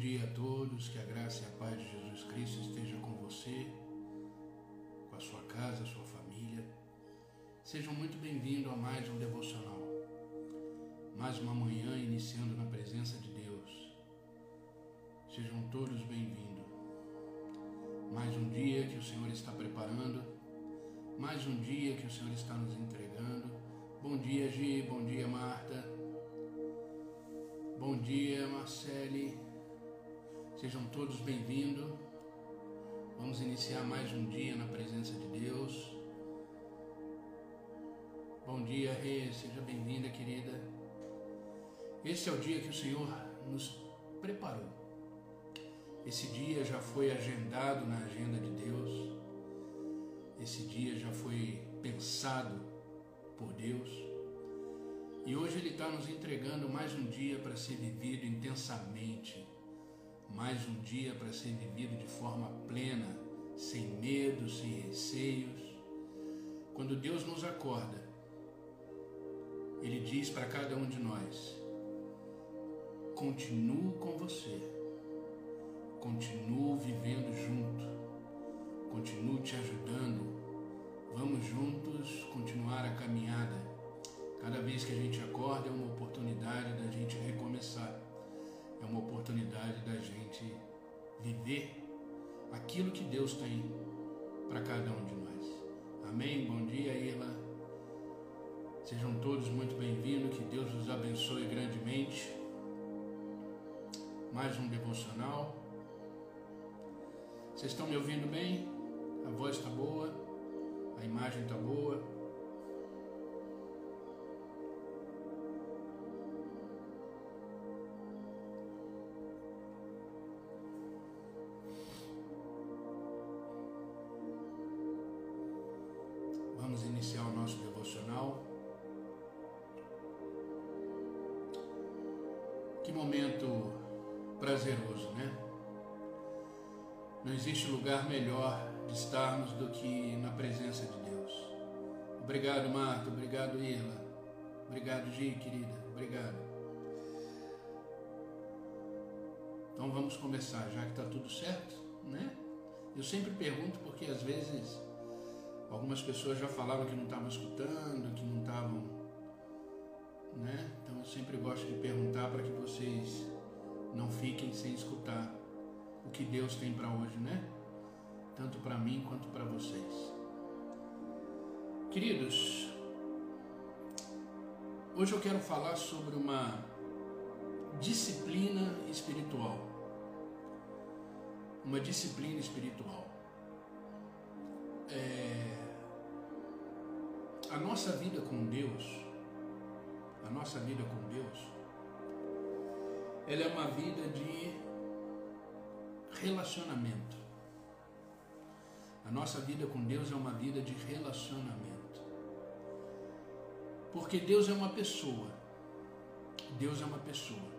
dia a todos, que a graça e a paz de Jesus Cristo esteja com você, com a sua casa, a sua família. Sejam muito bem-vindos a mais um devocional. Mais uma manhã iniciando na presença de Deus. Sejam todos bem-vindos. Mais um dia que o Senhor está preparando, mais um dia que o Senhor está nos entregando. Bom dia, Gi, bom dia, Marta. Bom dia, Marcele. Sejam todos bem-vindos. Vamos iniciar mais um dia na presença de Deus. Bom dia, Rê, seja bem-vinda, querida. Esse é o dia que o Senhor nos preparou. Esse dia já foi agendado na agenda de Deus. Esse dia já foi pensado por Deus. E hoje Ele está nos entregando mais um dia para ser vivido intensamente mais um dia para ser vivido de forma plena, sem medo, sem receios. Quando Deus nos acorda, Ele diz para cada um de nós: continuo com você, continuo vivendo junto, continuo te ajudando, vamos juntos continuar a caminhada. Cada vez que a gente acorda é uma oportunidade da gente recomeçar é uma oportunidade da gente viver aquilo que Deus tem para cada um de nós. Amém? Bom dia, Irla. Sejam todos muito bem-vindos, que Deus os abençoe grandemente. Mais um devocional. Vocês estão me ouvindo bem? A voz está boa? A imagem está boa? Lugar melhor de estarmos do que na presença de Deus. Obrigado, Marta. Obrigado, Irla. Obrigado, Gi, querida. Obrigado. Então vamos começar, já que está tudo certo, né? Eu sempre pergunto porque às vezes algumas pessoas já falavam que não estavam escutando, que não estavam né? Então eu sempre gosto de perguntar para que vocês não fiquem sem escutar o que Deus tem para hoje, né? Tanto para mim quanto para vocês. Queridos, hoje eu quero falar sobre uma disciplina espiritual. Uma disciplina espiritual. É... A nossa vida com Deus a nossa vida com Deus, ela é uma vida de relacionamento. A nossa vida com Deus é uma vida de relacionamento. Porque Deus é uma pessoa. Deus é uma pessoa.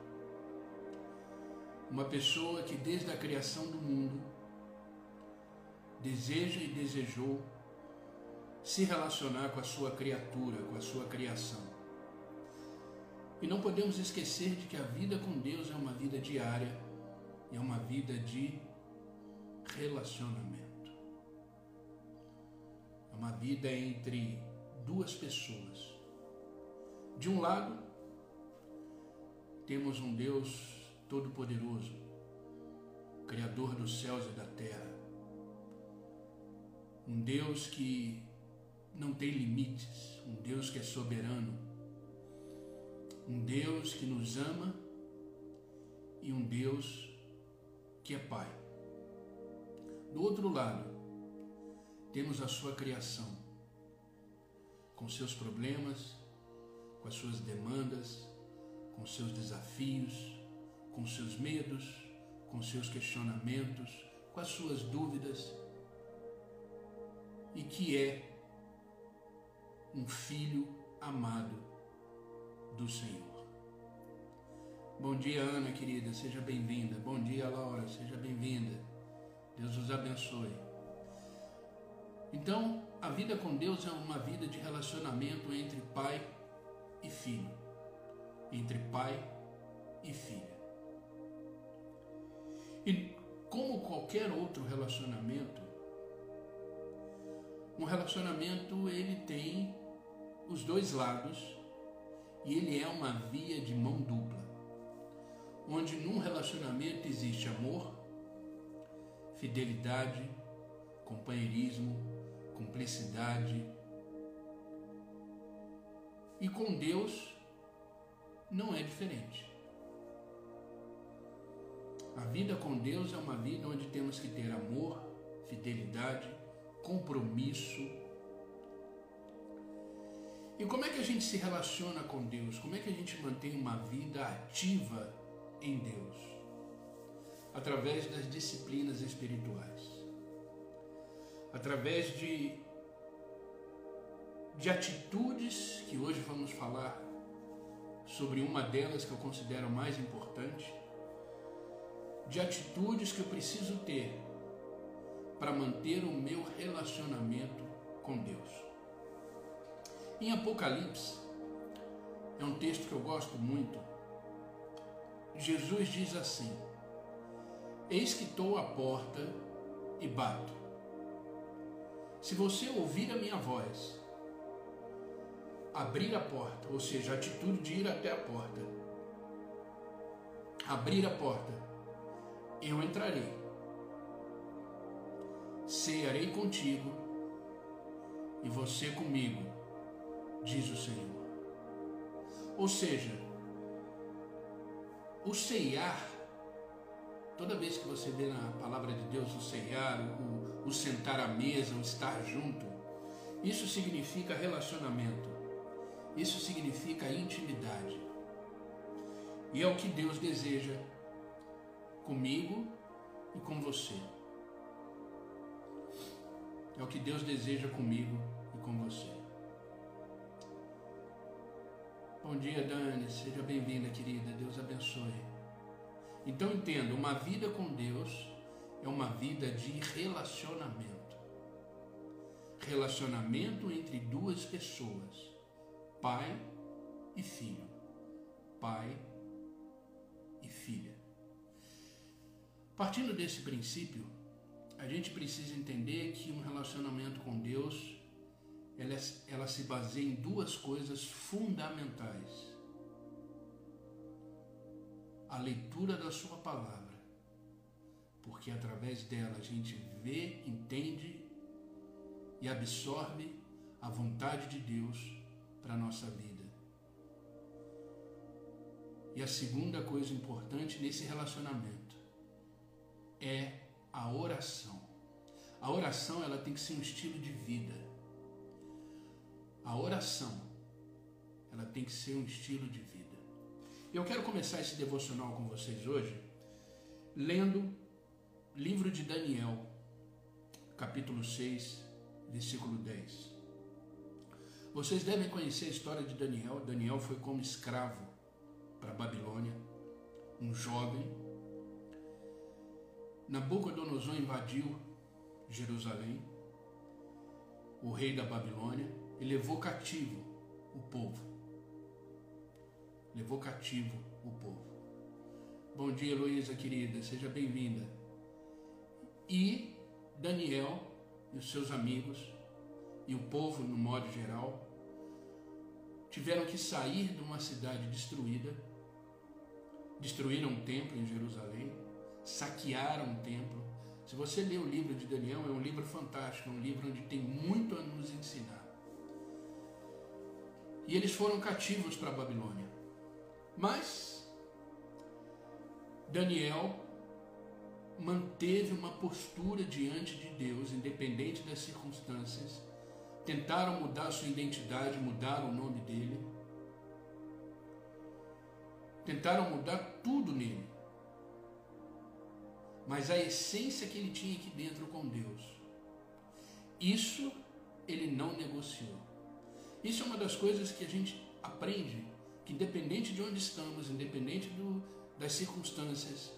Uma pessoa que desde a criação do mundo deseja e desejou se relacionar com a sua criatura, com a sua criação. E não podemos esquecer de que a vida com Deus é uma vida diária, é uma vida de relacionamento. É uma vida entre duas pessoas. De um lado, temos um Deus todo-poderoso, Criador dos céus e da terra. Um Deus que não tem limites, um Deus que é soberano, um Deus que nos ama e um Deus que é Pai. Do outro lado, temos a sua criação, com seus problemas, com as suas demandas, com seus desafios, com seus medos, com seus questionamentos, com as suas dúvidas, e que é um filho amado do Senhor. Bom dia, Ana, querida, seja bem-vinda. Bom dia, Laura, seja bem-vinda. Deus os abençoe. Então, a vida com Deus é uma vida de relacionamento entre pai e filho, entre pai e filha. E como qualquer outro relacionamento, um relacionamento ele tem os dois lados e ele é uma via de mão dupla, onde num relacionamento existe amor, fidelidade, companheirismo, cumplicidade. E com Deus não é diferente. A vida com Deus é uma vida onde temos que ter amor, fidelidade, compromisso. E como é que a gente se relaciona com Deus? Como é que a gente mantém uma vida ativa em Deus? Através das disciplinas espirituais. Através de, de atitudes que hoje vamos falar sobre uma delas que eu considero mais importante, de atitudes que eu preciso ter para manter o meu relacionamento com Deus. Em Apocalipse, é um texto que eu gosto muito. Jesus diz assim: Eis que estou à porta e bato. Se você ouvir a minha voz, abrir a porta, ou seja, a atitude de ir até a porta, abrir a porta, eu entrarei, cearei contigo e você comigo, diz o Senhor. Ou seja, o ceiar, toda vez que você vê na palavra de Deus o ceiar, o, o sentar à mesa, o estar junto, isso significa relacionamento, isso significa intimidade. E é o que Deus deseja comigo e com você. É o que Deus deseja comigo e com você. Bom dia, Dani. Seja bem-vinda, querida. Deus abençoe. Então entenda, uma vida com Deus é uma vida de relacionamento. Relacionamento entre duas pessoas, pai e filho. Pai e filha. Partindo desse princípio, a gente precisa entender que um relacionamento com Deus ela, ela se baseia em duas coisas fundamentais: a leitura da Sua palavra, porque através dela a gente vê, entende e absorve a vontade de Deus para a nossa vida. E a segunda coisa importante nesse relacionamento é a oração. A oração ela tem que ser um estilo de vida. A oração ela tem que ser um estilo de vida. Eu quero começar esse devocional com vocês hoje lendo livro de Daniel, capítulo 6, versículo 10. Vocês devem conhecer a história de Daniel. Daniel foi como escravo para a Babilônia, um jovem Nabucodonosor invadiu Jerusalém, o rei da Babilônia, e levou cativo o povo. Levou cativo o povo. Bom dia, Heloísa querida, seja bem-vinda. E Daniel e os seus amigos, e o povo no modo geral, tiveram que sair de uma cidade destruída, destruíram um templo em Jerusalém, saquearam o templo. Se você ler o livro de Daniel, é um livro fantástico, é um livro onde tem muito a nos ensinar. E eles foram cativos para a Babilônia. Mas Daniel manteve uma postura diante de Deus, independente das circunstâncias. Tentaram mudar sua identidade, mudar o nome dele. Tentaram mudar tudo nele mas a essência que ele tinha aqui dentro com Deus. Isso ele não negociou. Isso é uma das coisas que a gente aprende, que independente de onde estamos, independente do, das circunstâncias,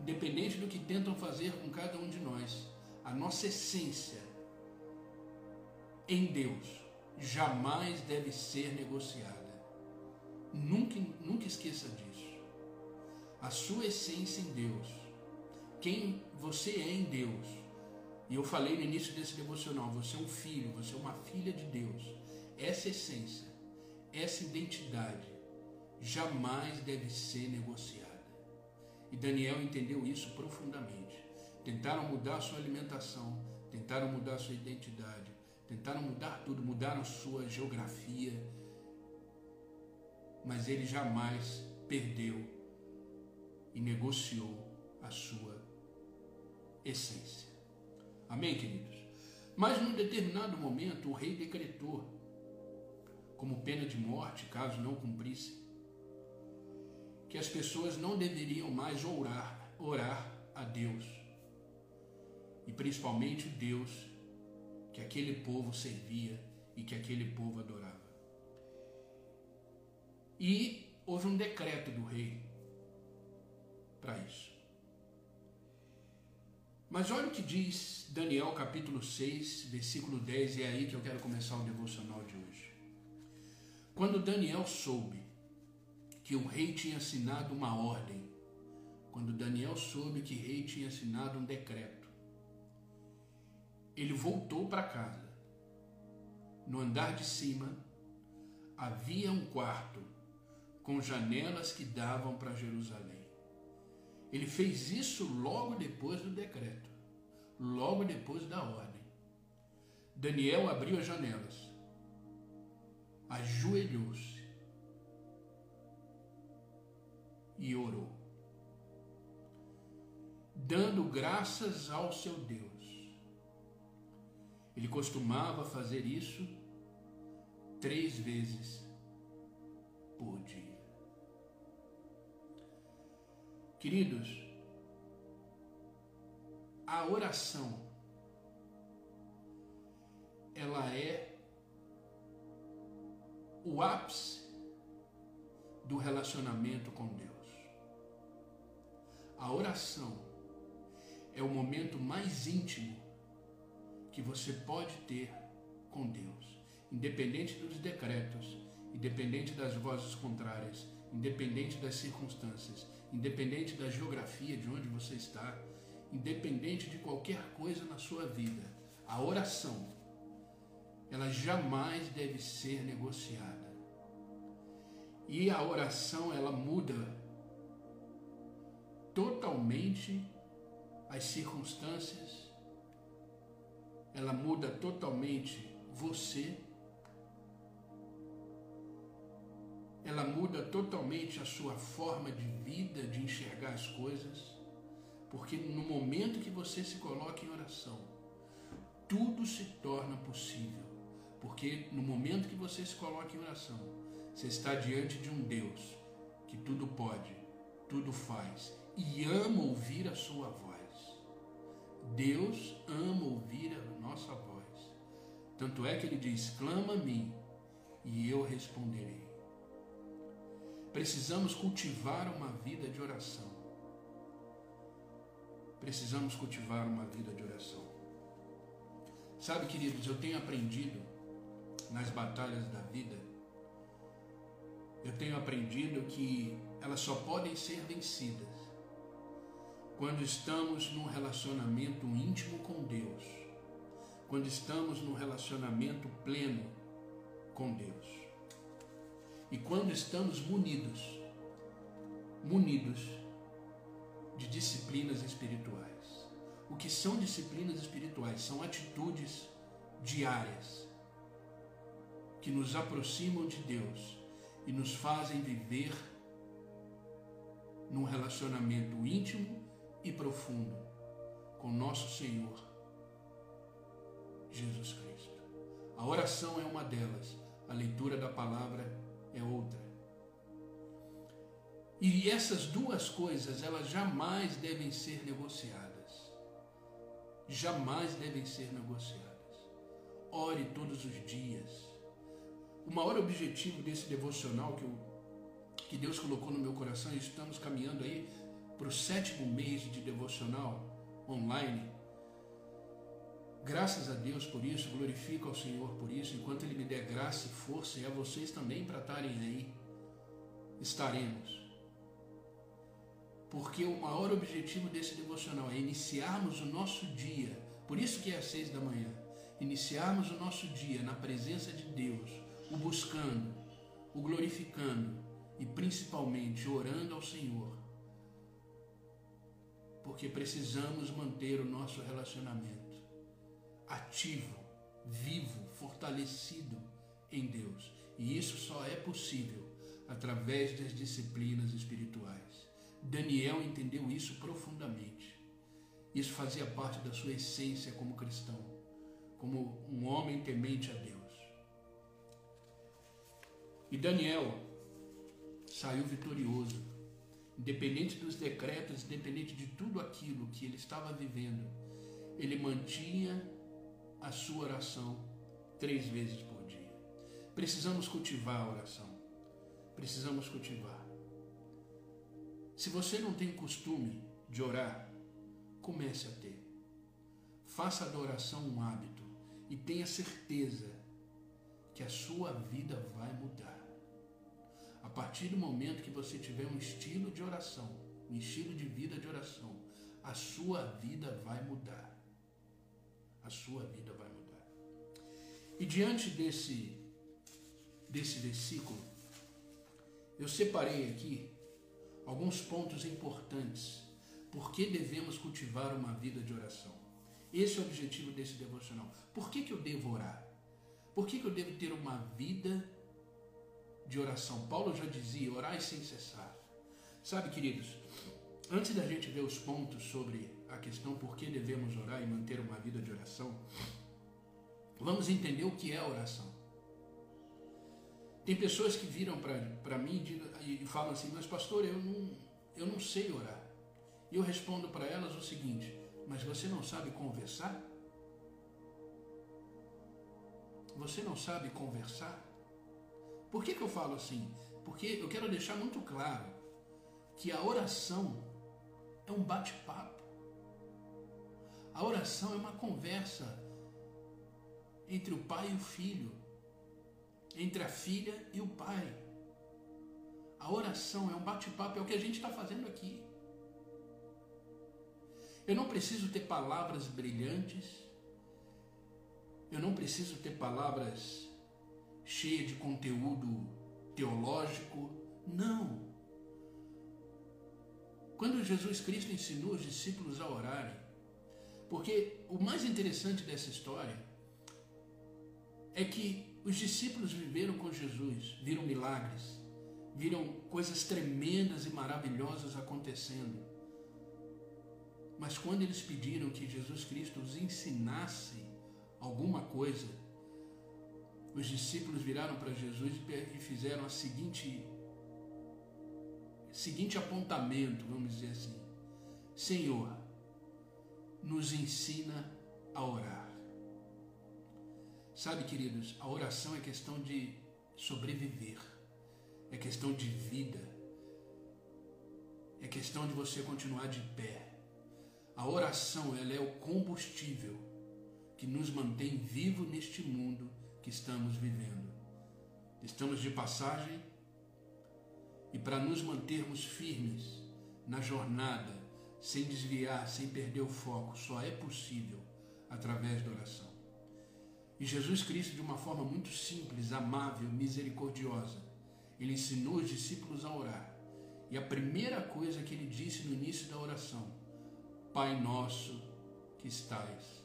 independente do que tentam fazer com cada um de nós, a nossa essência em Deus jamais deve ser negociada. Nunca, nunca esqueça disso. A sua essência em Deus quem você é em Deus. E eu falei no início desse devocional: você é um filho, você é uma filha de Deus. Essa essência, essa identidade jamais deve ser negociada. E Daniel entendeu isso profundamente. Tentaram mudar sua alimentação, tentaram mudar sua identidade, tentaram mudar tudo, mudaram sua geografia, mas ele jamais perdeu e negociou a sua essência. Amém, queridos? Mas num determinado momento o rei decretou, como pena de morte, caso não cumprisse, que as pessoas não deveriam mais orar, orar a Deus, e principalmente o Deus que aquele povo servia e que aquele povo adorava. E houve um decreto do rei para isso. Mas olha o que diz Daniel capítulo 6, versículo 10, e é aí que eu quero começar o devocional de hoje. Quando Daniel soube que o rei tinha assinado uma ordem, quando Daniel soube que o rei tinha assinado um decreto, ele voltou para casa. No andar de cima havia um quarto com janelas que davam para Jerusalém. Ele fez isso logo depois do decreto, logo depois da ordem. Daniel abriu as janelas, ajoelhou-se e orou, dando graças ao seu Deus. Ele costumava fazer isso três vezes por dia. Queridos, a oração ela é o ápice do relacionamento com Deus. A oração é o momento mais íntimo que você pode ter com Deus, independente dos decretos, independente das vozes contrárias, independente das circunstâncias, independente da geografia de onde você está, independente de qualquer coisa na sua vida, a oração, ela jamais deve ser negociada. E a oração, ela muda totalmente as circunstâncias, ela muda totalmente você ela muda totalmente a sua forma de vida, de enxergar as coisas, porque no momento que você se coloca em oração, tudo se torna possível, porque no momento que você se coloca em oração, você está diante de um Deus que tudo pode, tudo faz e ama ouvir a sua voz. Deus ama ouvir a nossa voz. Tanto é que ele diz: clama a mim e eu responderei. Precisamos cultivar uma vida de oração. Precisamos cultivar uma vida de oração. Sabe, queridos, eu tenho aprendido nas batalhas da vida, eu tenho aprendido que elas só podem ser vencidas quando estamos num relacionamento íntimo com Deus, quando estamos num relacionamento pleno com Deus. E quando estamos munidos, munidos de disciplinas espirituais. O que são disciplinas espirituais? São atitudes diárias que nos aproximam de Deus e nos fazem viver num relacionamento íntimo e profundo com nosso Senhor Jesus Cristo. A oração é uma delas, a leitura da palavra é outra. E essas duas coisas, elas jamais devem ser negociadas. Jamais devem ser negociadas. Ore todos os dias. O maior objetivo desse devocional que, eu, que Deus colocou no meu coração, e estamos caminhando aí para o sétimo mês de devocional online, Graças a Deus por isso, glorifico ao Senhor por isso, enquanto Ele me der graça e força, e a vocês também para estarem aí, estaremos. Porque o maior objetivo desse devocional é iniciarmos o nosso dia, por isso que é às seis da manhã, iniciarmos o nosso dia na presença de Deus, o buscando, o glorificando e principalmente orando ao Senhor. Porque precisamos manter o nosso relacionamento ativo, vivo, fortalecido em Deus. E isso só é possível através das disciplinas espirituais. Daniel entendeu isso profundamente. Isso fazia parte da sua essência como cristão, como um homem temente a Deus. E Daniel saiu vitorioso, independente dos decretos, independente de tudo aquilo que ele estava vivendo. Ele mantinha a sua oração três vezes por dia. Precisamos cultivar a oração. Precisamos cultivar. Se você não tem costume de orar, comece a ter. Faça da oração um hábito e tenha certeza que a sua vida vai mudar. A partir do momento que você tiver um estilo de oração, um estilo de vida de oração, a sua vida vai mudar. A sua vida vai mudar. E diante desse desse versículo, eu separei aqui alguns pontos importantes. Por que devemos cultivar uma vida de oração? Esse é o objetivo desse devocional. Por que, que eu devo orar? Por que, que eu devo ter uma vida de oração? Paulo já dizia: orai sem cessar. Sabe, queridos, antes da gente ver os pontos sobre a questão por que devemos orar e manter uma vida de oração, vamos entender o que é oração. Tem pessoas que viram para mim e falam assim, mas pastor, eu não, eu não sei orar. E eu respondo para elas o seguinte, mas você não sabe conversar? Você não sabe conversar? Por que, que eu falo assim? Porque eu quero deixar muito claro que a oração é um bate-papo. A oração é uma conversa entre o pai e o filho entre a filha e o pai. A oração é um bate-papo, é o que a gente está fazendo aqui. Eu não preciso ter palavras brilhantes, eu não preciso ter palavras cheias de conteúdo teológico, não. Quando Jesus Cristo ensinou os discípulos a orarem, porque o mais interessante dessa história é que os discípulos viveram com Jesus, viram milagres, viram coisas tremendas e maravilhosas acontecendo. Mas quando eles pediram que Jesus Cristo os ensinasse alguma coisa, os discípulos viraram para Jesus e fizeram a seguinte seguinte apontamento, vamos dizer assim: Senhor, nos ensina a orar. Sabe, queridos, a oração é questão de sobreviver, é questão de vida, é questão de você continuar de pé. A oração, ela é o combustível que nos mantém vivo neste mundo que estamos vivendo. Estamos de passagem e para nos mantermos firmes na jornada, sem desviar, sem perder o foco, só é possível através da oração. E Jesus Cristo, de uma forma muito simples, amável, misericordiosa, ele ensinou os discípulos a orar. E a primeira coisa que ele disse no início da oração: Pai nosso que estais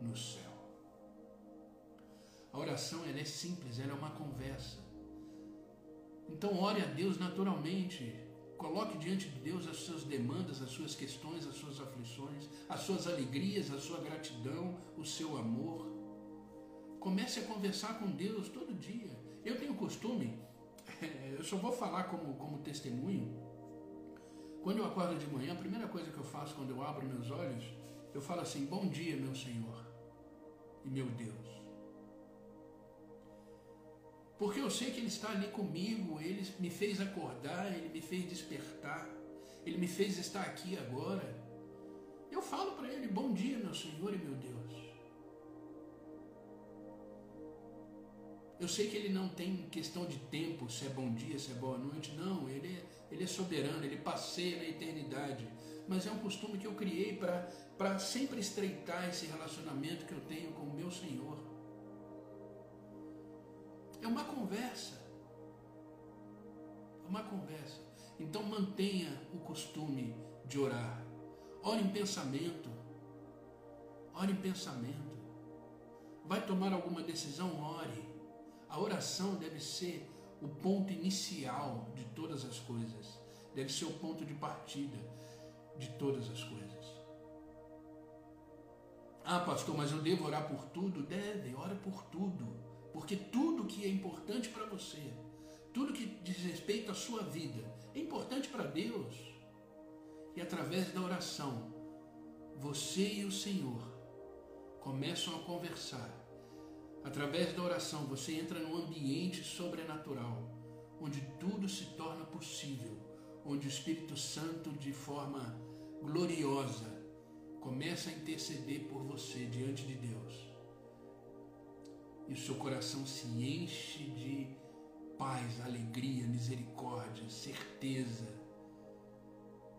no céu. A oração ela é simples, ela é uma conversa. Então ore a Deus naturalmente. Coloque diante de Deus as suas demandas, as suas questões, as suas aflições, as suas alegrias, a sua gratidão, o seu amor. Comece a conversar com Deus todo dia. Eu tenho costume, eu só vou falar como, como testemunho. Quando eu acordo de manhã, a primeira coisa que eu faço quando eu abro meus olhos, eu falo assim: Bom dia, meu Senhor e meu Deus. Porque eu sei que Ele está ali comigo, Ele me fez acordar, Ele me fez despertar, Ele me fez estar aqui agora. Eu falo para Ele: Bom dia, meu Senhor e meu Deus. Eu sei que ele não tem questão de tempo, se é bom dia, se é boa noite, não, ele é, ele é soberano, ele passeia na eternidade. Mas é um costume que eu criei para sempre estreitar esse relacionamento que eu tenho com o meu Senhor. É uma conversa. É uma conversa. Então mantenha o costume de orar. Ore em pensamento. Ore em pensamento. Vai tomar alguma decisão? Ore. A oração deve ser o ponto inicial de todas as coisas. Deve ser o ponto de partida de todas as coisas. Ah, pastor, mas eu devo orar por tudo? Deve, ore por tudo. Porque tudo que é importante para você, tudo que diz respeito à sua vida, é importante para Deus. E através da oração, você e o Senhor começam a conversar. Através da oração, você entra num ambiente sobrenatural, onde tudo se torna possível, onde o Espírito Santo, de forma gloriosa, começa a interceder por você diante de Deus. E o seu coração se enche de paz, alegria, misericórdia, certeza,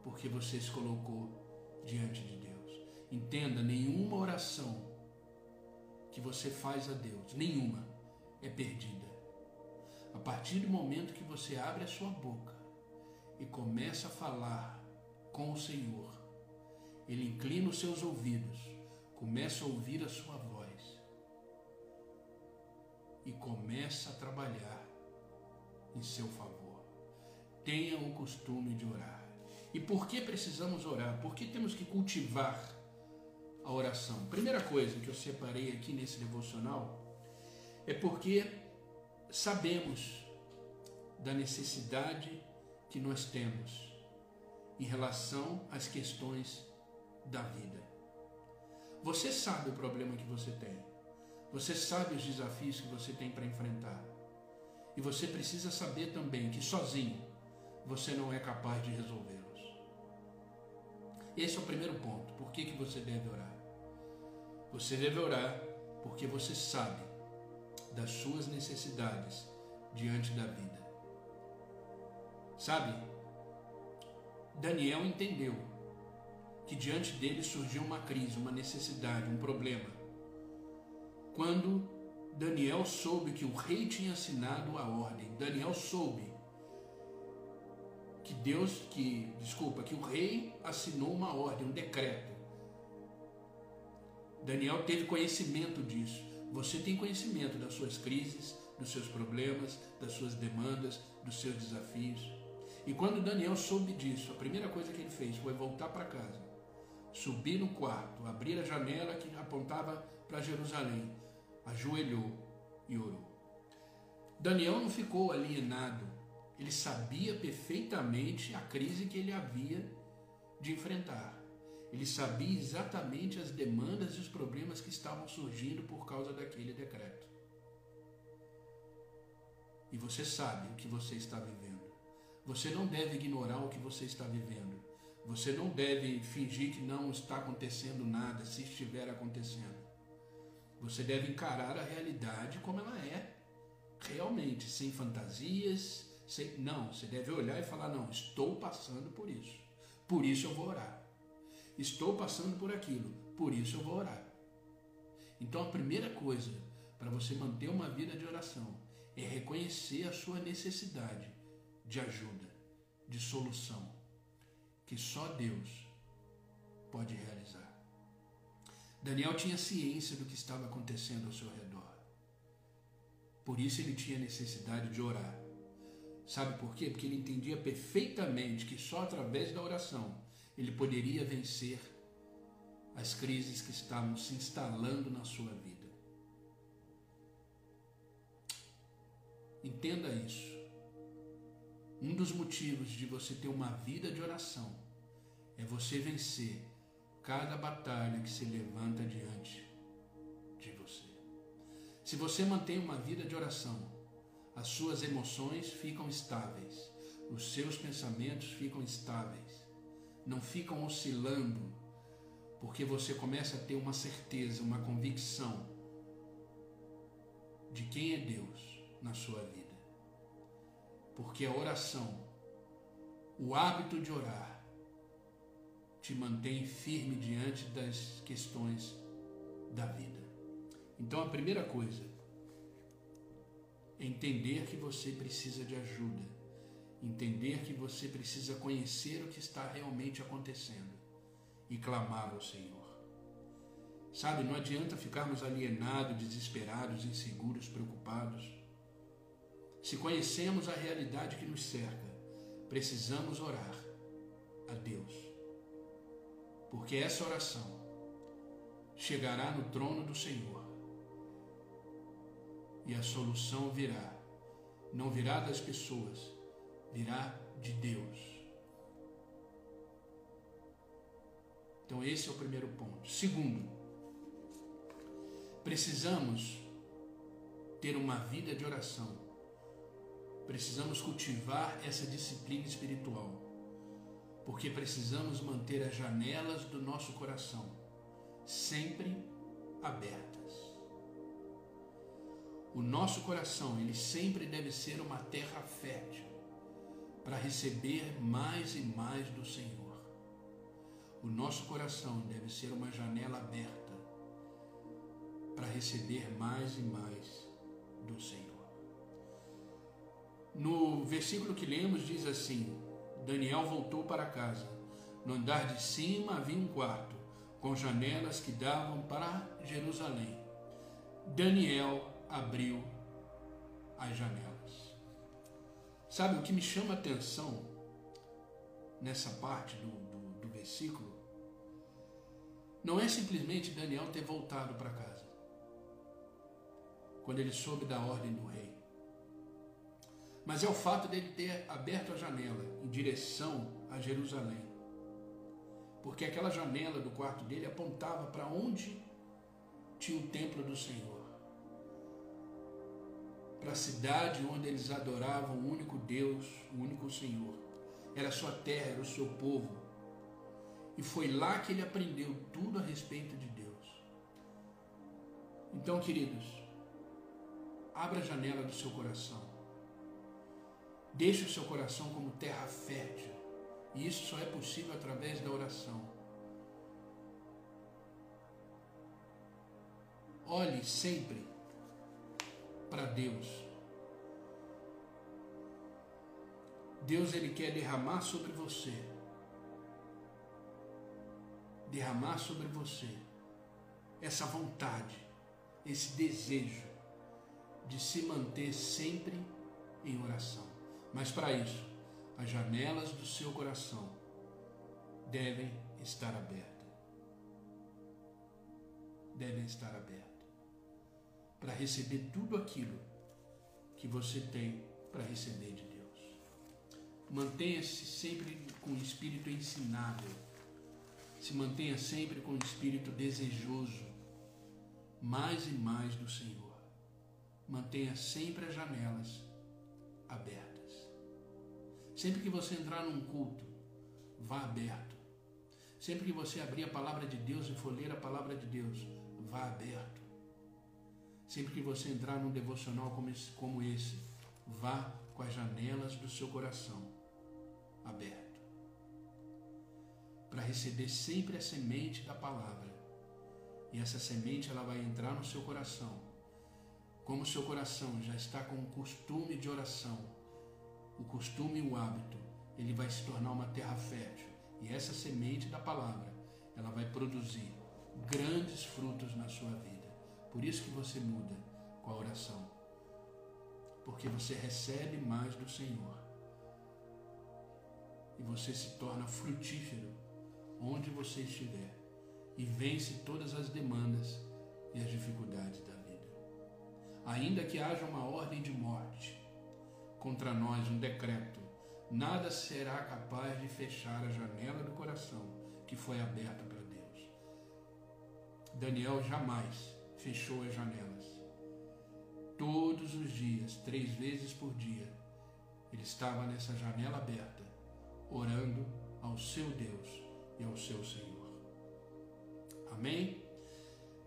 porque você se colocou diante de Deus. Entenda, nenhuma oração que você faz a Deus, nenhuma, é perdida. A partir do momento que você abre a sua boca e começa a falar com o Senhor, Ele inclina os seus ouvidos, começa a ouvir a sua e começa a trabalhar em seu favor. Tenha o costume de orar. E por que precisamos orar? Por que temos que cultivar a oração? Primeira coisa que eu separei aqui nesse devocional é porque sabemos da necessidade que nós temos em relação às questões da vida. Você sabe o problema que você tem. Você sabe os desafios que você tem para enfrentar. E você precisa saber também que sozinho você não é capaz de resolvê-los. Esse é o primeiro ponto. Por que, que você deve orar? Você deve orar porque você sabe das suas necessidades diante da vida. Sabe? Daniel entendeu que diante dele surgiu uma crise, uma necessidade, um problema. Quando Daniel soube que o rei tinha assinado a ordem. Daniel soube que Deus, que, desculpa, que o rei assinou uma ordem, um decreto. Daniel teve conhecimento disso. Você tem conhecimento das suas crises, dos seus problemas, das suas demandas, dos seus desafios. E quando Daniel soube disso, a primeira coisa que ele fez foi voltar para casa, subir no quarto, abrir a janela que apontava para Jerusalém ajoelhou e orou. Daniel não ficou alienado, ele sabia perfeitamente a crise que ele havia de enfrentar. Ele sabia exatamente as demandas e os problemas que estavam surgindo por causa daquele decreto. E você sabe o que você está vivendo. Você não deve ignorar o que você está vivendo. Você não deve fingir que não está acontecendo nada se estiver acontecendo. Você deve encarar a realidade como ela é, realmente, sem fantasias, sem... não, você deve olhar e falar: não, estou passando por isso, por isso eu vou orar. Estou passando por aquilo, por isso eu vou orar. Então a primeira coisa para você manter uma vida de oração é reconhecer a sua necessidade de ajuda, de solução, que só Deus pode realizar. Daniel tinha ciência do que estava acontecendo ao seu redor. Por isso ele tinha necessidade de orar. Sabe por quê? Porque ele entendia perfeitamente que só através da oração ele poderia vencer as crises que estavam se instalando na sua vida. Entenda isso. Um dos motivos de você ter uma vida de oração é você vencer cada batalha que se levanta diante de você. Se você mantém uma vida de oração, as suas emoções ficam estáveis, os seus pensamentos ficam estáveis, não ficam oscilando, porque você começa a ter uma certeza, uma convicção de quem é Deus na sua vida. Porque a oração, O hábito de orar te mantém firme diante das questões da vida. Então, a primeira coisa é entender que você precisa de ajuda, entender que você precisa conhecer o que está realmente acontecendo e clamar ao Senhor. Sabe, não adianta ficarmos alienados, desesperados, inseguros, preocupados. Se conhecemos a realidade que nos cerca, precisamos orar a Deus. Porque essa oração chegará no trono do Senhor e a solução virá. Não virá das pessoas, virá de Deus. Então, esse é o primeiro ponto. Segundo, precisamos ter uma vida de oração. Precisamos cultivar essa disciplina espiritual, porque precisamos manter as janelas do nosso coração sempre abertas. O nosso coração, ele sempre deve ser uma terra fértil para receber mais e mais do Senhor. O nosso coração deve ser uma janela aberta para receber mais e mais do Senhor. No versículo que lemos diz assim: Daniel voltou para casa. No andar de cima havia um quarto, com janelas que davam para Jerusalém. Daniel abriu as janelas. Sabe o que me chama a atenção nessa parte do, do, do versículo? Não é simplesmente Daniel ter voltado para casa quando ele soube da ordem do rei. Mas é o fato dele ter aberto a janela em direção a Jerusalém. Porque aquela janela do quarto dele apontava para onde tinha o templo do Senhor. Para a cidade onde eles adoravam o único Deus, o único Senhor. Era a sua terra, era o seu povo. E foi lá que ele aprendeu tudo a respeito de Deus. Então, queridos, Abra a janela do seu coração. Deixe o seu coração como terra fértil. E isso só é possível através da oração. Olhe sempre para Deus. Deus ele quer derramar sobre você. Derramar sobre você essa vontade, esse desejo de se manter sempre em oração. Mas para isso, as janelas do seu coração devem estar abertas. Devem estar abertas para receber tudo aquilo que você tem para receber de Deus. Mantenha-se sempre com o espírito ensinável. Se mantenha sempre com o espírito desejoso mais e mais do Senhor mantenha sempre as janelas abertas. Sempre que você entrar num culto, vá aberto. Sempre que você abrir a palavra de Deus e for ler a palavra de Deus, vá aberto. Sempre que você entrar num devocional como esse, como esse vá com as janelas do seu coração aberto. Para receber sempre a semente da palavra. E essa semente ela vai entrar no seu coração como o seu coração já está com o costume de oração, o costume e o hábito, ele vai se tornar uma terra fértil. E essa semente da palavra, ela vai produzir grandes frutos na sua vida. Por isso que você muda com a oração. Porque você recebe mais do Senhor. E você se torna frutífero onde você estiver. E vence todas as demandas e as dificuldades da ainda que haja uma ordem de morte contra nós, um decreto, nada será capaz de fechar a janela do coração que foi aberta para Deus. Daniel jamais fechou as janelas. Todos os dias, três vezes por dia, ele estava nessa janela aberta, orando ao seu Deus e ao seu Senhor. Amém?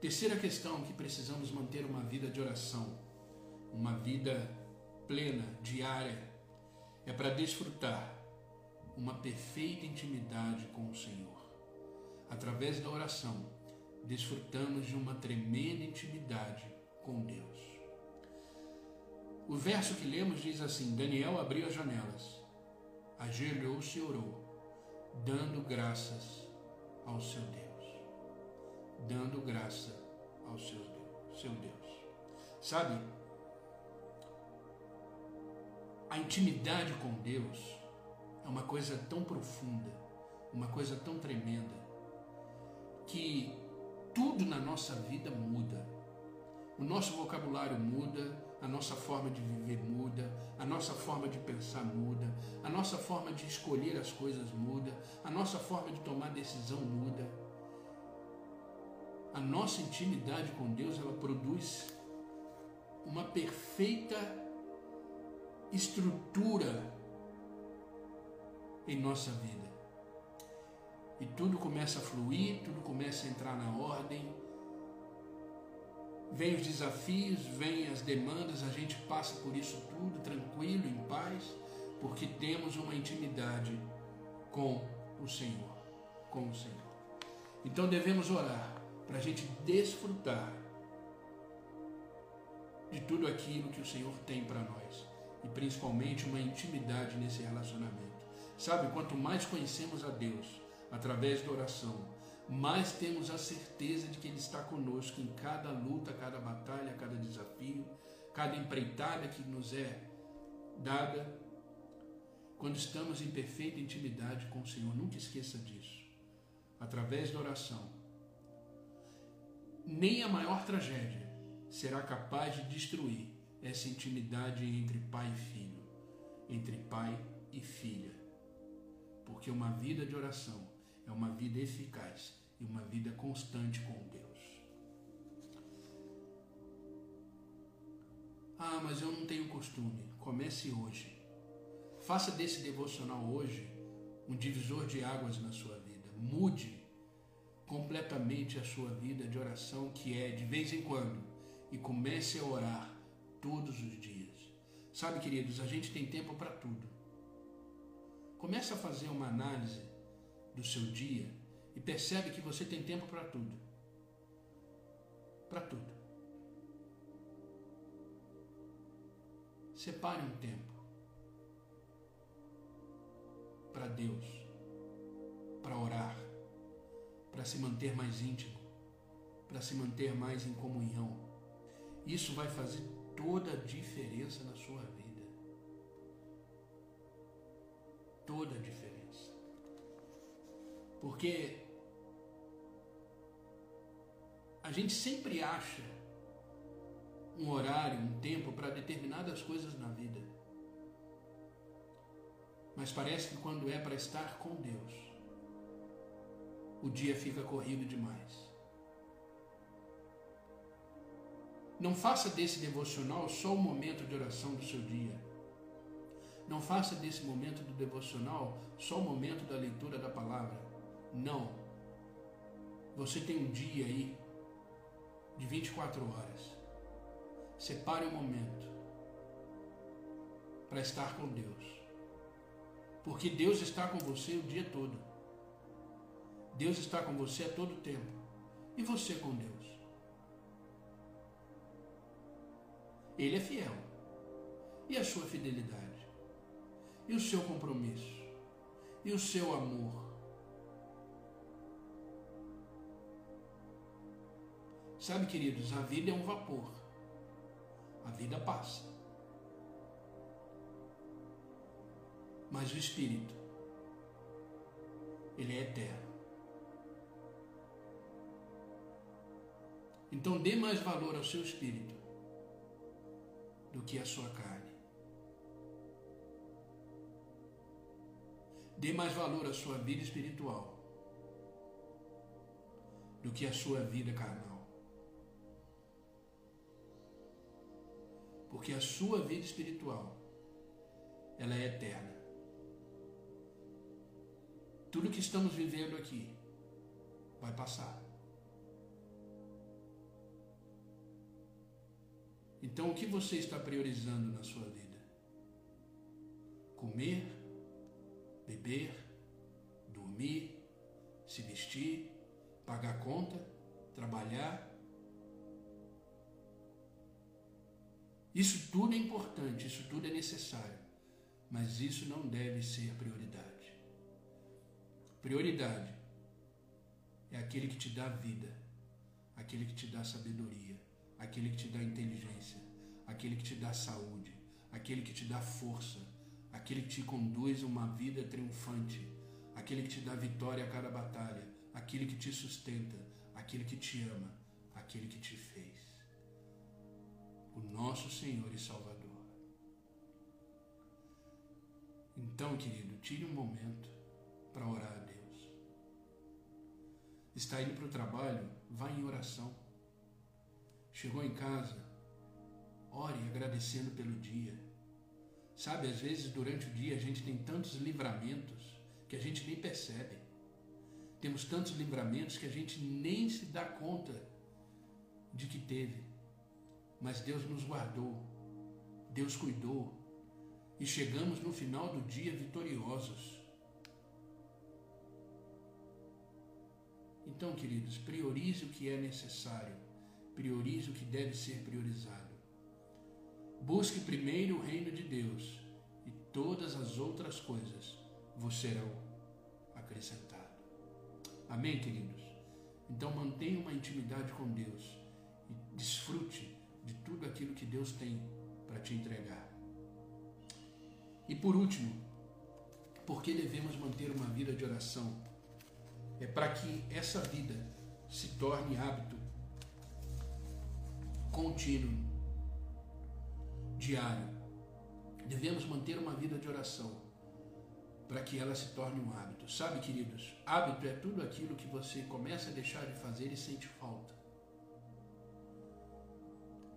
Terceira questão que precisamos manter uma vida de oração, uma vida plena, diária, é para desfrutar um uma perfeita intimidade com o Senhor. Através da oração, desfrutamos de uma tremenda intimidade com Deus. O verso que lemos diz assim: Daniel abriu as janelas, ajoelhou-se e orou, dando graças ao seu Deus. Dando graça ao seu. Seu Deus. Sabe, a intimidade com Deus é uma coisa tão profunda, uma coisa tão tremenda, que tudo na nossa vida muda. O nosso vocabulário muda, a nossa forma de viver muda, a nossa forma de pensar muda, a nossa forma de escolher as coisas muda, a nossa forma de tomar decisão muda. A nossa intimidade com Deus, ela produz uma perfeita estrutura em nossa vida. E tudo começa a fluir, tudo começa a entrar na ordem. Vem os desafios, vem as demandas, a gente passa por isso tudo tranquilo, em paz, porque temos uma intimidade com o Senhor, com o Senhor. Então devemos orar para a gente desfrutar de tudo aquilo que o Senhor tem para nós e principalmente uma intimidade nesse relacionamento. Sabe, quanto mais conhecemos a Deus através da oração, mais temos a certeza de que Ele está conosco em cada luta, cada batalha, cada desafio, cada empreitada que nos é dada. Quando estamos em perfeita intimidade com o Senhor, nunca esqueça disso. Através da oração, nem a maior tragédia será capaz de destruir essa intimidade entre pai e filho, entre pai e filha porque uma vida de oração é uma vida eficaz e uma vida constante com Deus. Ah, mas eu não tenho costume. Comece hoje. Faça desse devocional hoje um divisor de águas na sua vida. Mude completamente a sua vida de oração, que é de vez em quando, e comece a orar todos os dias. Sabe, queridos, a gente tem tempo para tudo. Comece a fazer uma análise do seu dia e percebe que você tem tempo para tudo. Para tudo. Separe um tempo para Deus, para orar, para se manter mais íntimo, para se manter mais em comunhão. Isso vai fazer toda a diferença na sua vida toda a diferença. Porque a gente sempre acha um horário, um tempo para determinadas coisas na vida. Mas parece que quando é para estar com Deus, o dia fica corrido demais. Não faça desse devocional só o momento de oração do seu dia não faça desse momento do devocional só o momento da leitura da palavra. Não. Você tem um dia aí de 24 horas. Separe um momento para estar com Deus. Porque Deus está com você o dia todo. Deus está com você a todo tempo. E você com Deus? Ele é fiel. E a sua fidelidade? E o seu compromisso? E o seu amor? Sabe, queridos, a vida é um vapor. A vida passa. Mas o Espírito, ele é eterno. Então dê mais valor ao seu espírito do que à sua carne. Dê mais valor à sua vida espiritual do que à sua vida carnal. Porque a sua vida espiritual, ela é eterna. Tudo que estamos vivendo aqui vai passar. Então, o que você está priorizando na sua vida? Comer beber, dormir, se vestir, pagar conta, trabalhar. Isso tudo é importante, isso tudo é necessário, mas isso não deve ser prioridade. Prioridade é aquele que te dá vida, aquele que te dá sabedoria, aquele que te dá inteligência, aquele que te dá saúde, aquele que te dá força, aquele que te conduz a uma vida triunfante, aquele que te dá vitória a cada batalha, aquele que te sustenta, aquele que te ama, aquele que te fez. O nosso Senhor e Salvador. Então, querido, tire um momento para orar a Deus. Está indo para o trabalho? Vá em oração. Chegou em casa? Ore agradecendo pelo dia. Sabe, às vezes durante o dia a gente tem tantos livramentos que a gente nem percebe. Temos tantos livramentos que a gente nem se dá conta de que teve. Mas Deus nos guardou, Deus cuidou e chegamos no final do dia vitoriosos. Então, queridos, priorize o que é necessário, priorize o que deve ser priorizado. Busque primeiro o reino de Deus e todas as outras coisas vos serão acrescentadas. Amém, queridos? Então mantenha uma intimidade com Deus e desfrute de tudo aquilo que Deus tem para te entregar. E por último, por que devemos manter uma vida de oração? É para que essa vida se torne hábito contínuo diário. Devemos manter uma vida de oração para que ela se torne um hábito. Sabe, queridos, hábito é tudo aquilo que você começa a deixar de fazer e sente falta.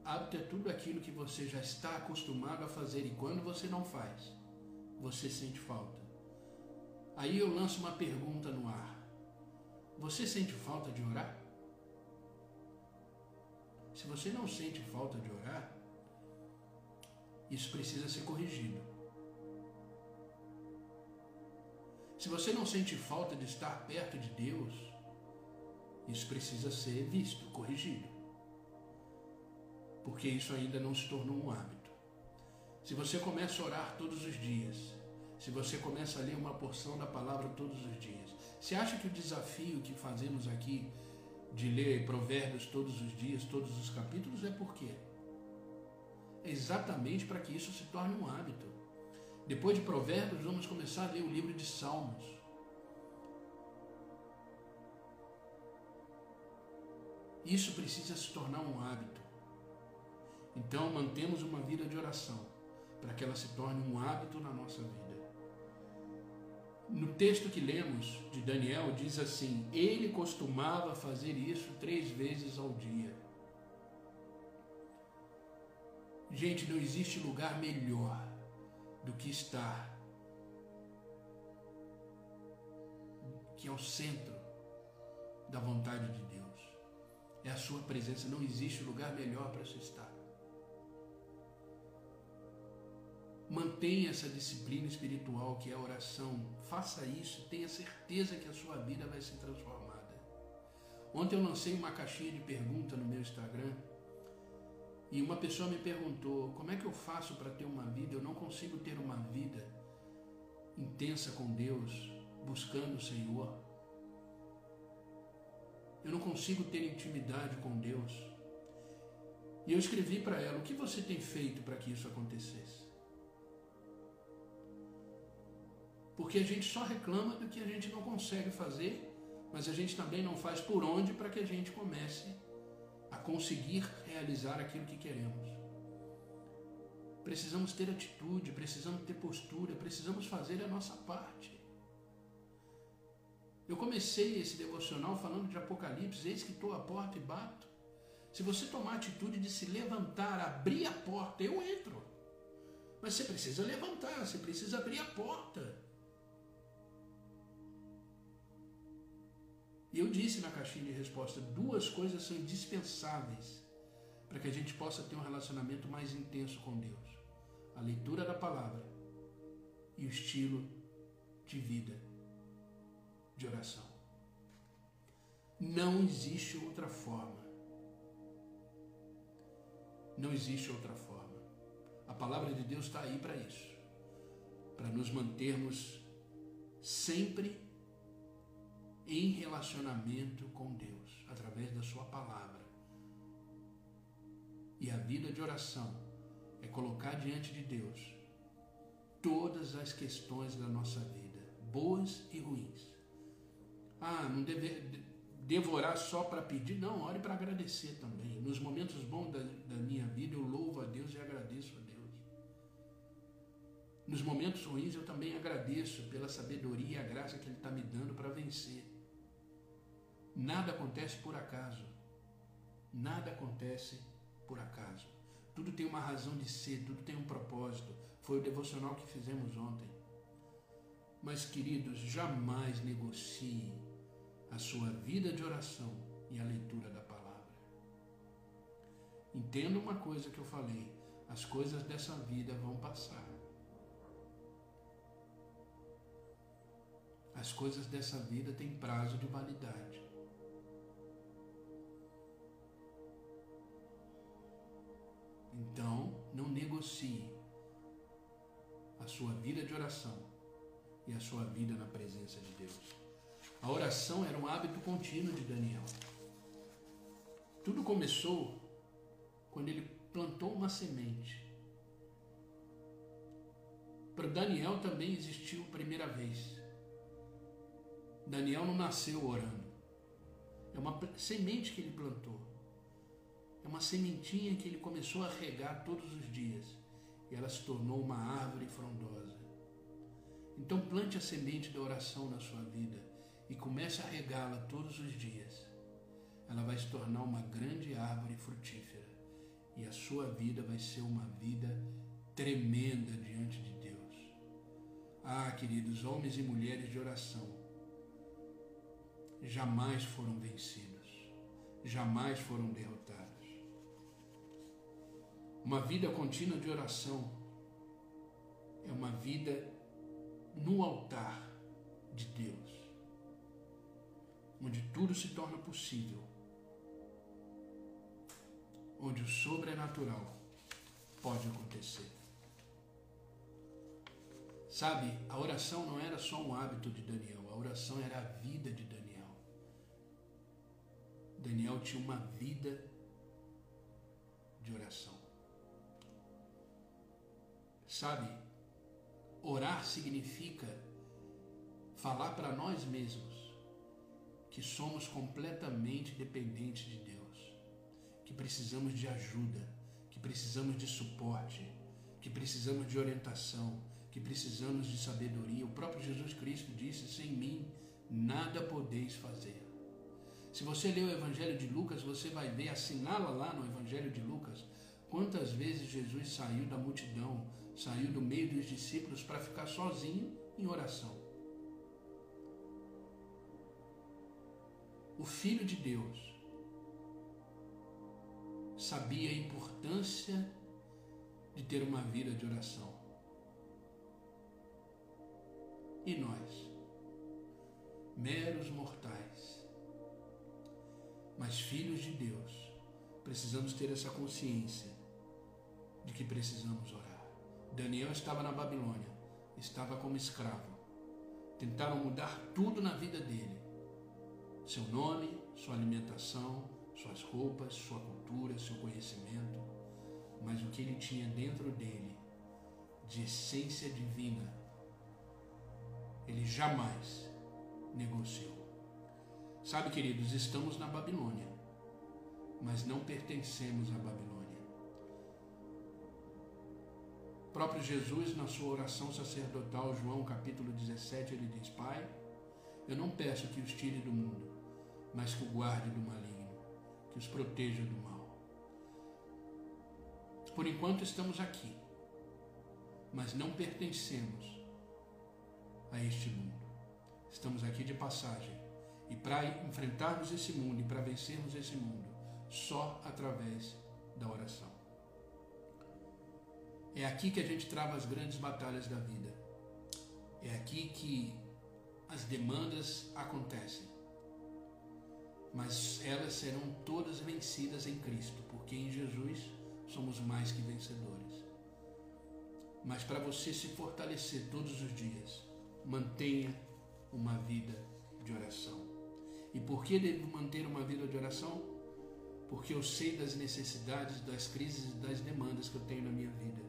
Hábito é tudo aquilo que você já está acostumado a fazer e quando você não faz, você sente falta. Aí eu lanço uma pergunta no ar. Você sente falta de orar? Se você não sente falta de orar, isso precisa ser corrigido. Se você não sente falta de estar perto de Deus, isso precisa ser visto, corrigido. Porque isso ainda não se tornou um hábito. Se você começa a orar todos os dias, se você começa a ler uma porção da palavra todos os dias, você acha que o desafio que fazemos aqui de ler provérbios todos os dias, todos os capítulos, é por quê? exatamente para que isso se torne um hábito. Depois de Provérbios, vamos começar a ler o livro de Salmos. Isso precisa se tornar um hábito. Então, mantemos uma vida de oração para que ela se torne um hábito na nossa vida. No texto que lemos de Daniel, diz assim: Ele costumava fazer isso três vezes ao dia. Gente, não existe lugar melhor do que estar que é o centro da vontade de Deus. É a sua presença, não existe lugar melhor para se estar. Mantenha essa disciplina espiritual que é a oração. Faça isso, tenha certeza que a sua vida vai ser transformada. Ontem eu lancei uma caixinha de pergunta no meu Instagram e uma pessoa me perguntou: como é que eu faço para ter uma vida? Eu não consigo ter uma vida intensa com Deus, buscando o Senhor. Eu não consigo ter intimidade com Deus. E eu escrevi para ela: o que você tem feito para que isso acontecesse? Porque a gente só reclama do que a gente não consegue fazer, mas a gente também não faz por onde para que a gente comece a conseguir realizar aquilo que queremos. Precisamos ter atitude, precisamos ter postura, precisamos fazer a nossa parte. Eu comecei esse devocional falando de Apocalipse, eis que estou à porta e bato. Se você tomar a atitude de se levantar, abrir a porta, eu entro. Mas você precisa levantar, você precisa abrir a porta. E eu disse na caixinha de resposta: duas coisas são indispensáveis para que a gente possa ter um relacionamento mais intenso com Deus: a leitura da palavra e o estilo de vida de oração. Não existe outra forma. Não existe outra forma. A palavra de Deus está aí para isso para nos mantermos sempre em relacionamento com Deus, através da Sua palavra. E a vida de oração é colocar diante de Deus todas as questões da nossa vida, boas e ruins. Ah, não deve devorar só para pedir, não, ore para agradecer também. Nos momentos bons da, da minha vida, eu louvo a Deus e agradeço a Deus. Nos momentos ruins eu também agradeço pela sabedoria e a graça que Ele está me dando para vencer. Nada acontece por acaso. Nada acontece por acaso. Tudo tem uma razão de ser, tudo tem um propósito. Foi o devocional que fizemos ontem. Mas, queridos, jamais negocie a sua vida de oração e a leitura da palavra. Entenda uma coisa que eu falei: as coisas dessa vida vão passar. As coisas dessa vida têm prazo de validade. Não negocie a sua vida de oração e a sua vida na presença de Deus. A oração era um hábito contínuo de Daniel. Tudo começou quando ele plantou uma semente. Para Daniel também existiu a primeira vez. Daniel não nasceu orando. É uma semente que ele plantou. É uma sementinha que ele começou a regar todos os dias. E ela se tornou uma árvore frondosa. Então plante a semente da oração na sua vida e comece a regá-la todos os dias. Ela vai se tornar uma grande árvore frutífera. E a sua vida vai ser uma vida tremenda diante de Deus. Ah, queridos homens e mulheres de oração, jamais foram vencidos, jamais foram derrotados. Uma vida contínua de oração é uma vida no altar de Deus, onde tudo se torna possível, onde o sobrenatural pode acontecer. Sabe, a oração não era só um hábito de Daniel, a oração era a vida de Daniel. Daniel tinha uma vida de oração. Sabe, orar significa falar para nós mesmos que somos completamente dependentes de Deus, que precisamos de ajuda, que precisamos de suporte, que precisamos de orientação, que precisamos de sabedoria. O próprio Jesus Cristo disse: sem mim nada podeis fazer. Se você ler o Evangelho de Lucas, você vai ver, assinala lá no Evangelho de Lucas, quantas vezes Jesus saiu da multidão, saiu do meio dos discípulos para ficar sozinho em oração. O Filho de Deus sabia a importância de ter uma vida de oração. E nós, meros mortais, mas filhos de Deus, precisamos ter essa consciência de que precisamos orar. Daniel estava na Babilônia, estava como escravo. Tentaram mudar tudo na vida dele: seu nome, sua alimentação, suas roupas, sua cultura, seu conhecimento. Mas o que ele tinha dentro dele, de essência divina, ele jamais negociou. Sabe, queridos, estamos na Babilônia, mas não pertencemos à Babilônia. Próprio Jesus, na sua oração sacerdotal, João capítulo 17, ele diz: Pai, eu não peço que os tire do mundo, mas que o guarde do maligno, que os proteja do mal. Por enquanto estamos aqui, mas não pertencemos a este mundo. Estamos aqui de passagem e para enfrentarmos esse mundo e para vencermos esse mundo, só através da oração. É aqui que a gente trava as grandes batalhas da vida. É aqui que as demandas acontecem. Mas elas serão todas vencidas em Cristo, porque em Jesus somos mais que vencedores. Mas para você se fortalecer todos os dias, mantenha uma vida de oração. E por que devo manter uma vida de oração? Porque eu sei das necessidades, das crises e das demandas que eu tenho na minha vida.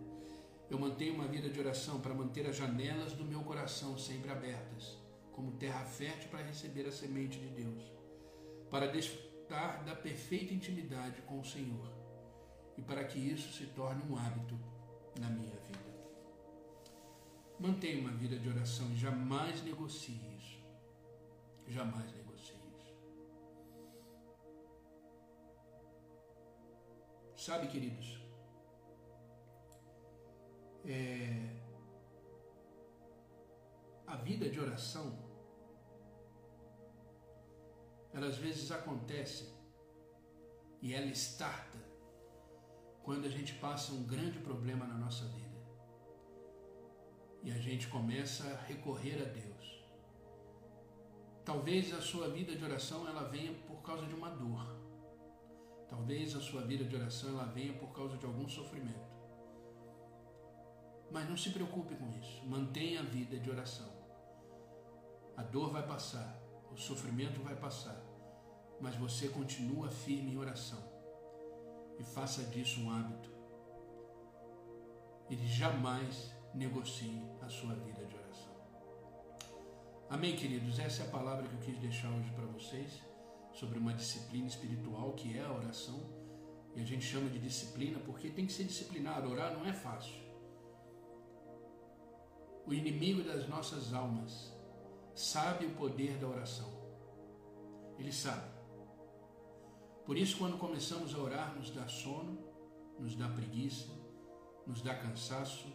Eu mantenho uma vida de oração para manter as janelas do meu coração sempre abertas, como terra fértil para receber a semente de Deus, para desfrutar da perfeita intimidade com o Senhor e para que isso se torne um hábito na minha vida. Mantenha uma vida de oração e jamais negocie isso. Jamais negocie isso. Sabe, queridos, é, a vida de oração, ela às vezes acontece e ela starta quando a gente passa um grande problema na nossa vida e a gente começa a recorrer a Deus. Talvez a sua vida de oração ela venha por causa de uma dor. Talvez a sua vida de oração ela venha por causa de algum sofrimento. Mas não se preocupe com isso. Mantenha a vida de oração. A dor vai passar, o sofrimento vai passar, mas você continua firme em oração e faça disso um hábito. Ele jamais negocie a sua vida de oração. Amém, queridos? Essa é a palavra que eu quis deixar hoje para vocês sobre uma disciplina espiritual que é a oração. E a gente chama de disciplina porque tem que ser disciplinado. Orar não é fácil. O inimigo das nossas almas sabe o poder da oração. Ele sabe. Por isso, quando começamos a orar, nos dá sono, nos dá preguiça, nos dá cansaço.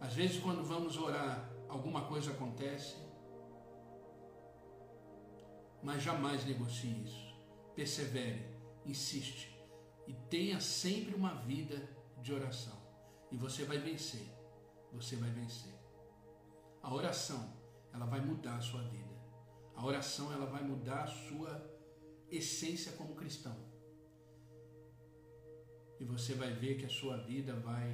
Às vezes, quando vamos orar, alguma coisa acontece, mas jamais negocie isso. Persevere, insiste e tenha sempre uma vida de oração. E você vai vencer. Você vai vencer. A oração, ela vai mudar a sua vida. A oração, ela vai mudar a sua essência como cristão. E você vai ver que a sua vida vai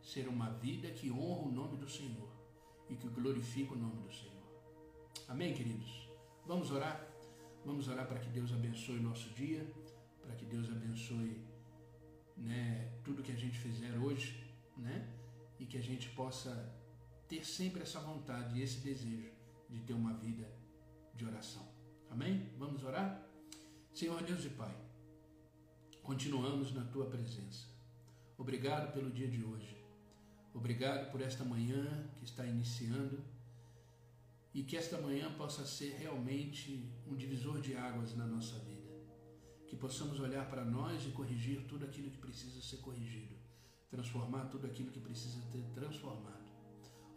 ser uma vida que honra o nome do Senhor e que glorifica o nome do Senhor. Amém, queridos? Vamos orar? Vamos orar para que Deus abençoe o nosso dia, para que Deus abençoe né, tudo que a gente fizer hoje, né? E que a gente possa ter sempre essa vontade e esse desejo de ter uma vida de oração. Amém? Vamos orar? Senhor Deus e Pai, continuamos na tua presença. Obrigado pelo dia de hoje. Obrigado por esta manhã que está iniciando e que esta manhã possa ser realmente um divisor de águas na nossa vida. Que possamos olhar para nós e corrigir tudo aquilo que precisa ser corrigido, transformar tudo aquilo que precisa ser transformado.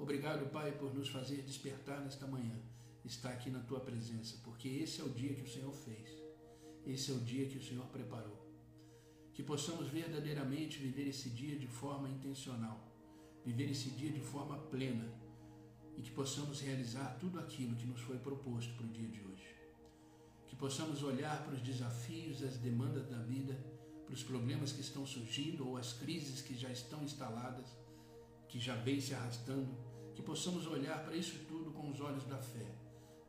Obrigado, Pai, por nos fazer despertar nesta manhã, estar aqui na tua presença, porque esse é o dia que o Senhor fez esse é o dia que o Senhor preparou. Que possamos verdadeiramente viver esse dia de forma intencional, viver esse dia de forma plena e que possamos realizar tudo aquilo que nos foi proposto para o dia de hoje. Que possamos olhar para os desafios, as demandas da vida, para os problemas que estão surgindo ou as crises que já estão instaladas, que já vêm se arrastando, que possamos olhar para isso tudo com os olhos da fé,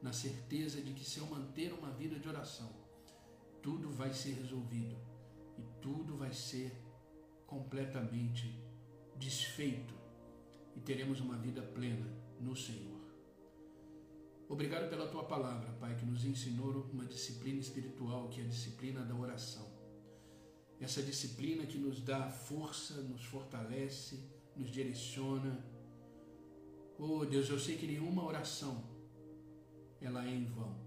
na certeza de que se eu manter uma vida de oração, tudo vai ser resolvido e tudo vai ser completamente desfeito e teremos uma vida plena no Senhor. Obrigado pela tua palavra, Pai, que nos ensinou uma disciplina espiritual, que é a disciplina da oração. Essa disciplina que nos dá força, nos fortalece, nos direciona. Oh Deus, eu sei que nenhuma oração ela é em vão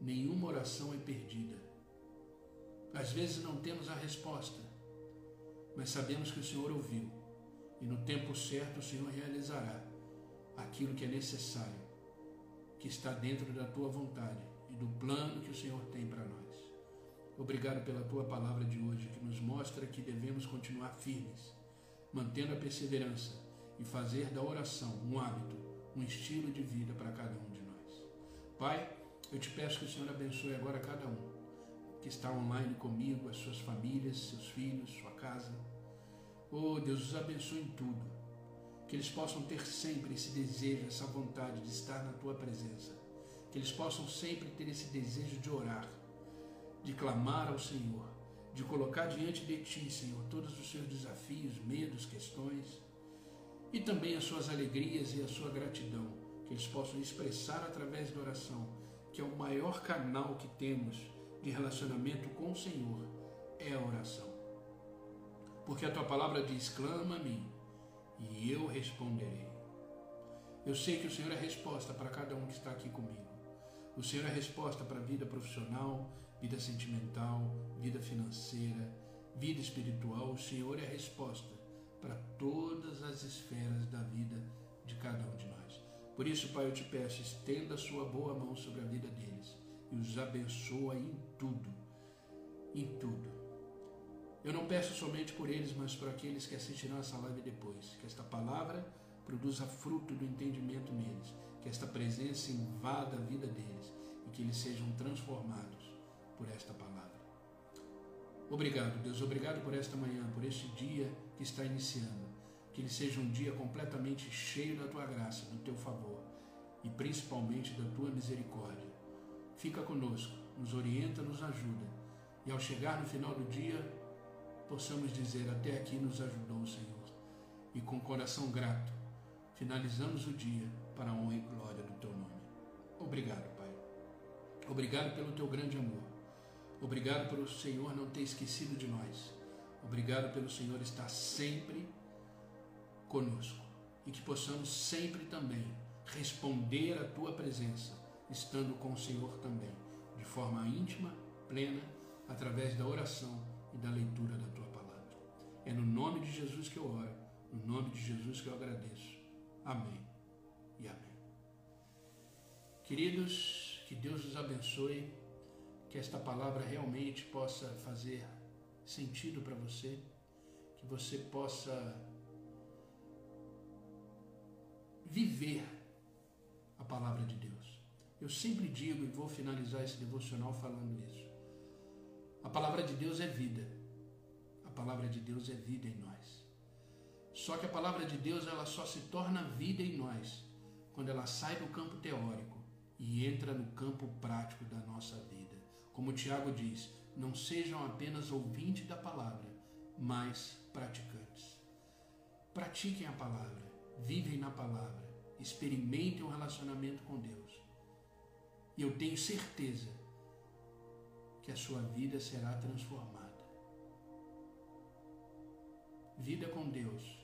nenhuma oração é perdida. Às vezes não temos a resposta, mas sabemos que o Senhor ouviu e no tempo certo o Senhor realizará aquilo que é necessário, que está dentro da tua vontade e do plano que o Senhor tem para nós. Obrigado pela tua palavra de hoje, que nos mostra que devemos continuar firmes, mantendo a perseverança e fazer da oração um hábito, um estilo de vida para cada um de nós. Pai, eu te peço que o Senhor abençoe agora cada um que está online comigo, as suas famílias, seus filhos, sua casa. Oh, Deus os abençoe em tudo. Que eles possam ter sempre esse desejo, essa vontade de estar na tua presença. Que eles possam sempre ter esse desejo de orar, de clamar ao Senhor, de colocar diante de ti, Senhor, todos os seus desafios, medos, questões e também as suas alegrias e a sua gratidão, que eles possam expressar através da oração, que é o maior canal que temos de relacionamento com o Senhor é a oração. Porque a tua palavra diz: clama a mim e eu responderei. Eu sei que o Senhor é resposta para cada um que está aqui comigo. O Senhor é resposta para a vida profissional, vida sentimental, vida financeira, vida espiritual. O Senhor é resposta para todas as esferas da vida de cada um de nós. Por isso, Pai, eu te peço, estenda a sua boa mão sobre a vida deles e os abençoa em tudo, em tudo. Eu não peço somente por eles, mas por aqueles que assistirão essa live depois, que esta palavra produza fruto do entendimento neles, que esta presença invada a vida deles e que eles sejam transformados por esta palavra. Obrigado, Deus, obrigado por esta manhã, por este dia que está iniciando. Que ele seja um dia completamente cheio da tua graça, do teu favor e principalmente da tua misericórdia fica conosco, nos orienta, nos ajuda. E ao chegar no final do dia, possamos dizer: Até aqui nos ajudou o Senhor. E com coração grato, finalizamos o dia para a honra e glória do teu nome. Obrigado, Pai. Obrigado pelo teu grande amor. Obrigado pelo Senhor não ter esquecido de nós. Obrigado pelo Senhor estar sempre conosco e que possamos sempre também responder à tua presença estando com o Senhor também, de forma íntima, plena, através da oração e da leitura da tua palavra. É no nome de Jesus que eu oro, no nome de Jesus que eu agradeço. Amém e amém. Queridos, que Deus os abençoe, que esta palavra realmente possa fazer sentido para você, que você possa viver a palavra de Deus. Eu sempre digo e vou finalizar esse devocional falando isso. A palavra de Deus é vida. A palavra de Deus é vida em nós. Só que a palavra de Deus ela só se torna vida em nós quando ela sai do campo teórico e entra no campo prático da nossa vida. Como Tiago diz, não sejam apenas ouvintes da palavra, mas praticantes. Pratiquem a palavra, vivem na palavra, experimentem o um relacionamento com Deus e eu tenho certeza que a sua vida será transformada. Vida com Deus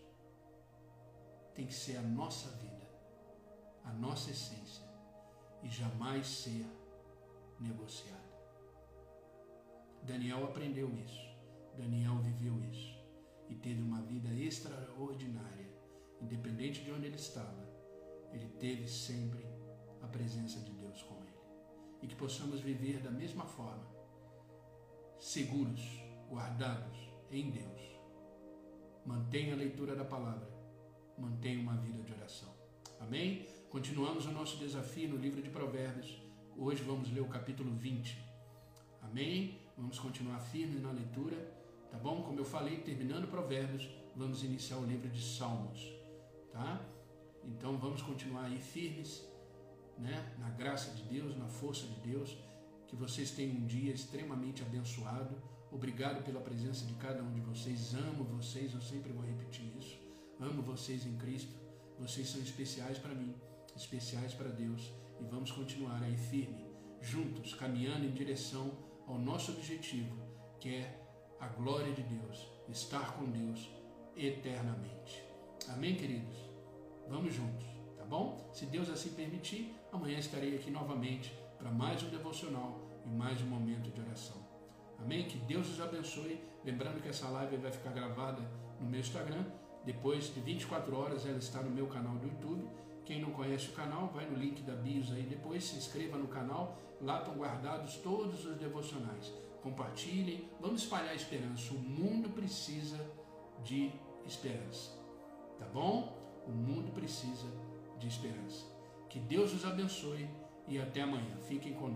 tem que ser a nossa vida, a nossa essência e jamais ser negociada. Daniel aprendeu isso, Daniel viveu isso e teve uma vida extraordinária, independente de onde ele estava, ele teve sempre a presença de Deus com ele e que possamos viver da mesma forma, seguros, guardados em Deus. Mantenha a leitura da palavra, mantenha uma vida de oração. Amém? Continuamos o nosso desafio no livro de Provérbios. Hoje vamos ler o capítulo 20. Amém? Vamos continuar firmes na leitura, tá bom? Como eu falei, terminando Provérbios, vamos iniciar o livro de Salmos, tá? Então vamos continuar aí firmes né? na graça de Deus, na força de Deus. Que vocês tenham um dia extremamente abençoado. Obrigado pela presença de cada um de vocês. Amo vocês, eu sempre vou repetir isso. Amo vocês em Cristo. Vocês são especiais para mim, especiais para Deus. E vamos continuar aí firme, juntos, caminhando em direção ao nosso objetivo, que é a glória de Deus, estar com Deus eternamente. Amém, queridos? Vamos juntos, tá bom? Se Deus assim permitir, Amanhã estarei aqui novamente para mais um devocional e mais um momento de oração. Amém? Que Deus os abençoe. Lembrando que essa live vai ficar gravada no meu Instagram. Depois de 24 horas ela está no meu canal do YouTube. Quem não conhece o canal, vai no link da bios aí depois, se inscreva no canal. Lá estão guardados todos os devocionais. Compartilhem, vamos espalhar a esperança. O mundo precisa de esperança. Tá bom? O mundo precisa de esperança. Que Deus os abençoe e até amanhã. Fiquem com